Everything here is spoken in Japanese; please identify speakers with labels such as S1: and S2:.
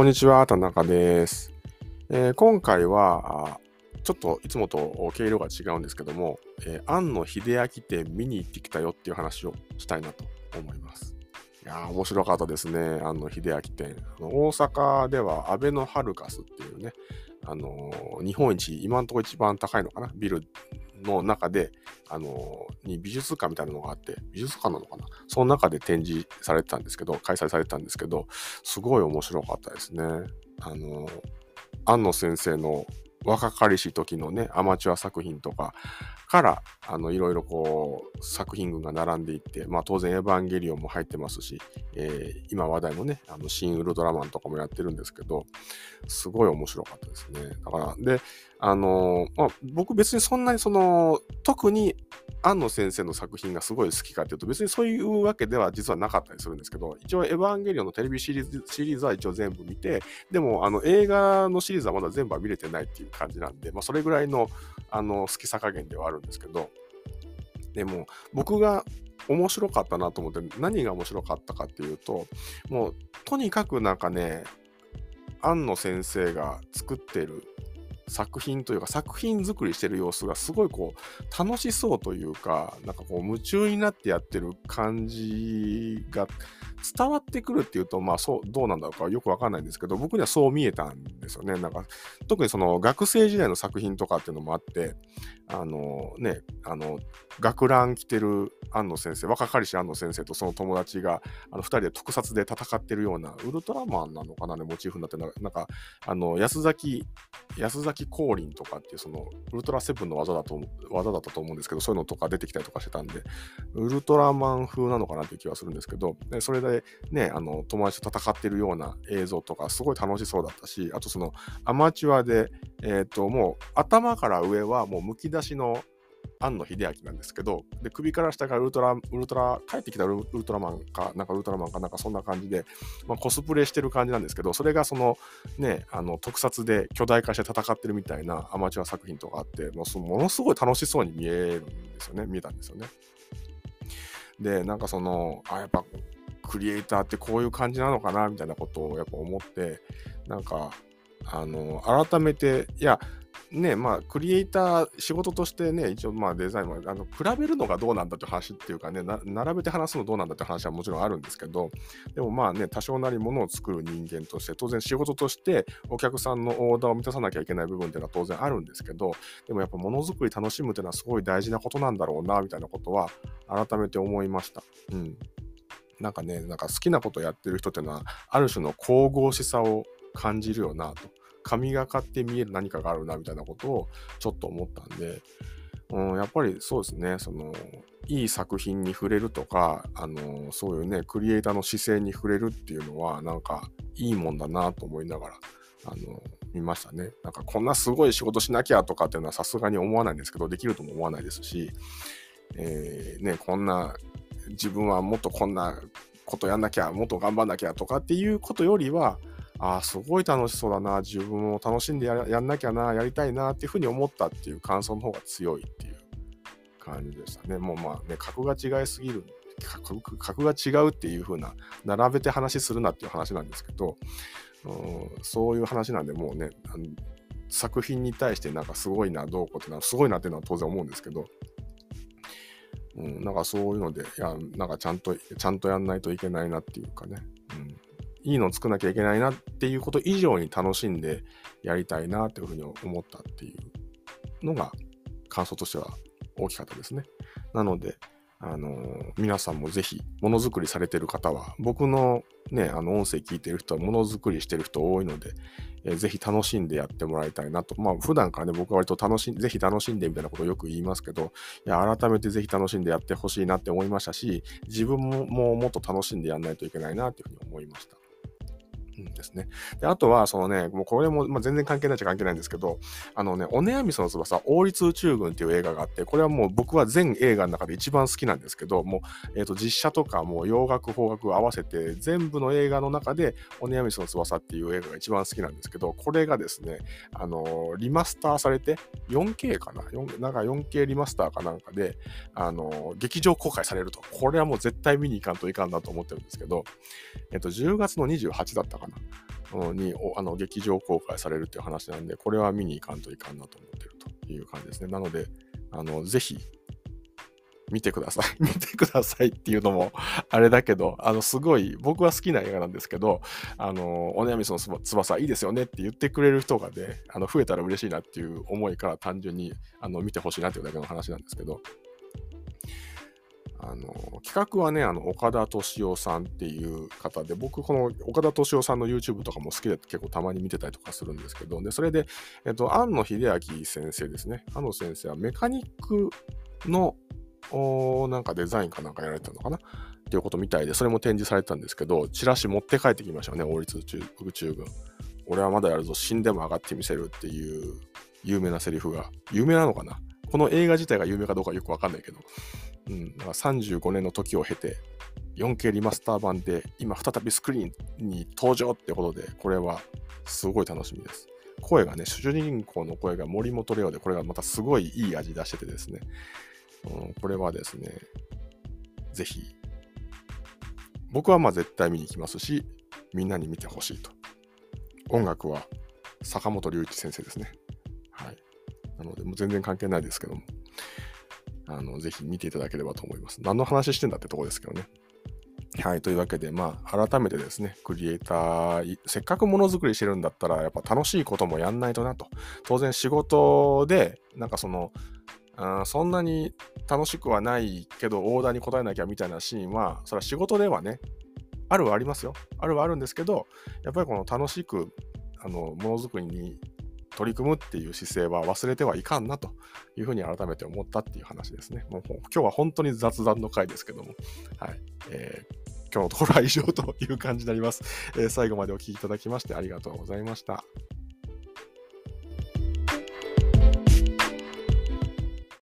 S1: こんにちは、田中です。えー、今回は、ちょっといつもと毛色が違うんですけども、えー、庵野秀明店見に行ってきたよっていう話をしたいなと思います。いやー、面白かったですね、庵野秀明店。あの大阪では、アベノハルカスっていうね、あのー、日本一、今のところ一番高いのかな、ビルの中で、あのー、に美術館みたいなのがあって、美術館なのかな？その中で展示されてたんですけど、開催されてたんですけど、すごい面白かったですね。あのー、安野先生の若かりし時のね、アマチュア作品とかから、あの、いろいろこう、作品群が並んでいって、まあ当然エヴァンゲリオンも入ってますし、えー、今話題のね、あの、シン・ウルトラマンとかもやってるんですけど、すごい面白かったですね。だから、で、あのー、まあ僕別にそんなにその、特に庵野先生の作品がすごい好きかっていうと、別にそういうわけでは実はなかったりするんですけど、一応エヴァンゲリオンのテレビシリーズシリーズは一応全部見て、でもあの映画のシリーズはまだ全部は見れてないっていう感じなんで、まあそれぐらいのあの好きさ加減ではあるんですけど、でも僕が面白かったなと思って何が面白かったかっていうと、もうとにかくなんかね、庵野先生が作ってる作品というか作品作りしてる様子がすごいこう楽しそうというかなんかこう夢中になってやってる感じが伝わってくるっていうとまあそうどうなんだろうかよくわかんないんですけど僕にはそう見えたんですよね。なんか特にその学生時代の作品とかっていうのもあってあのねあの学ラン着てる安野先生若かりし安野先生とその友達があの2人で特撮で戦ってるようなウルトラマンなのかなねモチーフになってなんかあの安崎安崎降臨とかっていうそのウルトラセブンの技だと技だったと思うんですけどそういうのとか出てきたりとかしてたんでウルトラマン風なのかなっていう気はするんですけどそれででねあの友達と戦ってるような映像とかすごい楽しそうだったしあとそのアマチュアでえっ、ー、ともう頭から上はもうむき出しの庵野秀明なんですけど、で、首から下からウルトラ、ウルトラ、帰ってきたウルトラマンか、なんかウルトラマンかなんかそんな感じで、まあ、コスプレしてる感じなんですけど、それがそのね、あの、特撮で巨大化して戦ってるみたいなアマチュア作品とかあって、もうものすごい楽しそうに見えるんですよね、見えたんですよね。で、なんかその、あ、やっぱ、クリエイターってこういう感じなのかな、みたいなことをやっぱ思って、なんか、あの、改めて、いや、ね、まあ、クリエイター、仕事としてね、一応、まあ、デザインも、あの、比べるのがどうなんだって話っていうかね、並べて話すのどうなんだって話はもちろんあるんですけど、でもまあね、多少なりものを作る人間として、当然仕事としてお客さんのオーダーを満たさなきゃいけない部分っていうのは当然あるんですけど、でもやっぱものづくり楽しむっていうのはすごい大事なことなんだろうな、みたいなことは改めて思いました。うん。なんかね、なんか好きなことやってる人っていうのは、ある種の神々しさを感じるよなと。神がかって見える何かがあるなみたいなことをちょっと思ったんで、うん、やっぱりそうですね、その、いい作品に触れるとか、あの、そういうね、クリエイターの姿勢に触れるっていうのは、なんか、いいもんだなと思いながら、あの、見ましたね。なんか、こんなすごい仕事しなきゃとかっていうのはさすがに思わないんですけど、できるとも思わないですし、えー、ね、こんな、自分はもっとこんなことやんなきゃ、もっと頑張んなきゃとかっていうことよりは、あ、すごい楽しそうだな、自分も楽しんでやんなきゃな、やりたいなっていうふうに思ったっていう感想の方が強いっていう感じでしたね。もうまあね、格が違いすぎる、格格が違うっていうふうな、並べて話するなっていう話なんですけど、うん、そういう話なんで、もうね、作品に対してなんかすごいな、どうこうってのは、すごいなっていうのは当然思うんですけど、うん、なんかそういうので、いや、なんかちゃんと、ちゃんとやんないといけないなっていうかね、うんいいの作らなきゃいけないなっていうこと以上に楽しんでやりたいなっていうふうに思ったっていうのが感想としては大きかったですね。なので、あの、皆さんもぜひものづくりされてる方は僕のね、あの音声聞いてる人はものづくりしてる人多いので、えー、ぜひ楽しんでやってもらいたいなと。まあ普段からね、僕は割と楽しん、ぜひ楽しんでみたいなことをよく言いますけど、いや、改めてぜひ楽しんでやってほしいなって思いましたし、自分もももっと楽しんでやんないといけないなっていうふうに思いました。ですね。で、あとは、そのね、もうこれも、まあ、全然関係ないっちゃ関係ないんですけど、あのね、おねやみその翼、王立宇宙軍っていう映画があって、これはもう僕は全映画の中で一番好きなんですけど、もう、えっ、ー、と、実写とかもう洋楽、邦楽合わせて、全部の映画の中で、おねやみその翼っていう映画が一番好きなんですけど、これがですね、あのリマスターされて、4K かな？なんか 4K リマスターかなんかで、あの劇場公開されると。これはもう絶対見に行かんといかんなと思ってるんですけど、えっ、と、10月の28だったかな？にあの劇場公開されるっていう話なんで、これは見に行かんといかんなと思ってるという感じですね。なので、あのぜひ見てください。見てくださいっていうのもあれだけど、あの、すごい、僕は好きな映画なんですけど、あの、お悩みその翼いいですよねって言ってくれる人がね、あの、増えたら嬉しいなっていう思いから単純に、あの、見てほしいなっていうだけの話なんですけど、あの、企画はね、あの、岡田敏夫さんっていう方で、僕、この岡田敏夫さんの YouTube とかも好きで結構たまに見てたりとかするんですけど、で、それで、えっと、庵野秀明先生ですね。庵野先生はメカニックのなんかデザインかなんかやられてたのかな？っていうことみたいで、それも展示されてたんですけど、チラシ持って帰ってきましたね、王立宇宙軍。俺はまだやるぞ、死んでも上がってみせるっていう有名なセリフが、有名なのかな？この映画自体が有名かどうかよくわかんないけど、うん、35年の時を経て、4K リマスター版で今再びスクリーンに登場ってことで、これはすごい楽しみです。声がね、主人公の声が森本レオで、これがまたすごいいい味出しててですね、うん、これはですね、ぜひ、僕はまあ絶対見に行きますし、みんなに見てほしいと。音楽は坂本龍一先生ですね。はい。なので、もう全然関係ないですけども、あの、ぜひ見ていただければと思います。何の話してんだってとこですけどね。はい。というわけで、まあ、改めてですね、クリエイター、せっかくものづくりしてるんだったら、やっぱ楽しいこともやんないとなと。当然仕事で、なんかその、あそんなに楽しくはないけどオーダーに応えなきゃみたいなシーンはそれは仕事ではねあるはありますよあるはあるんですけどやっぱりこの楽しくあのものづくりに取り組むっていう姿勢は忘れてはいかんなというふうに改めて思ったっていう話ですね。もう今日は本当に雑談の回ですけども、はいえー、今日のところは以上という感じになります。えー、最後までお聴きいただきましてありがとうございました。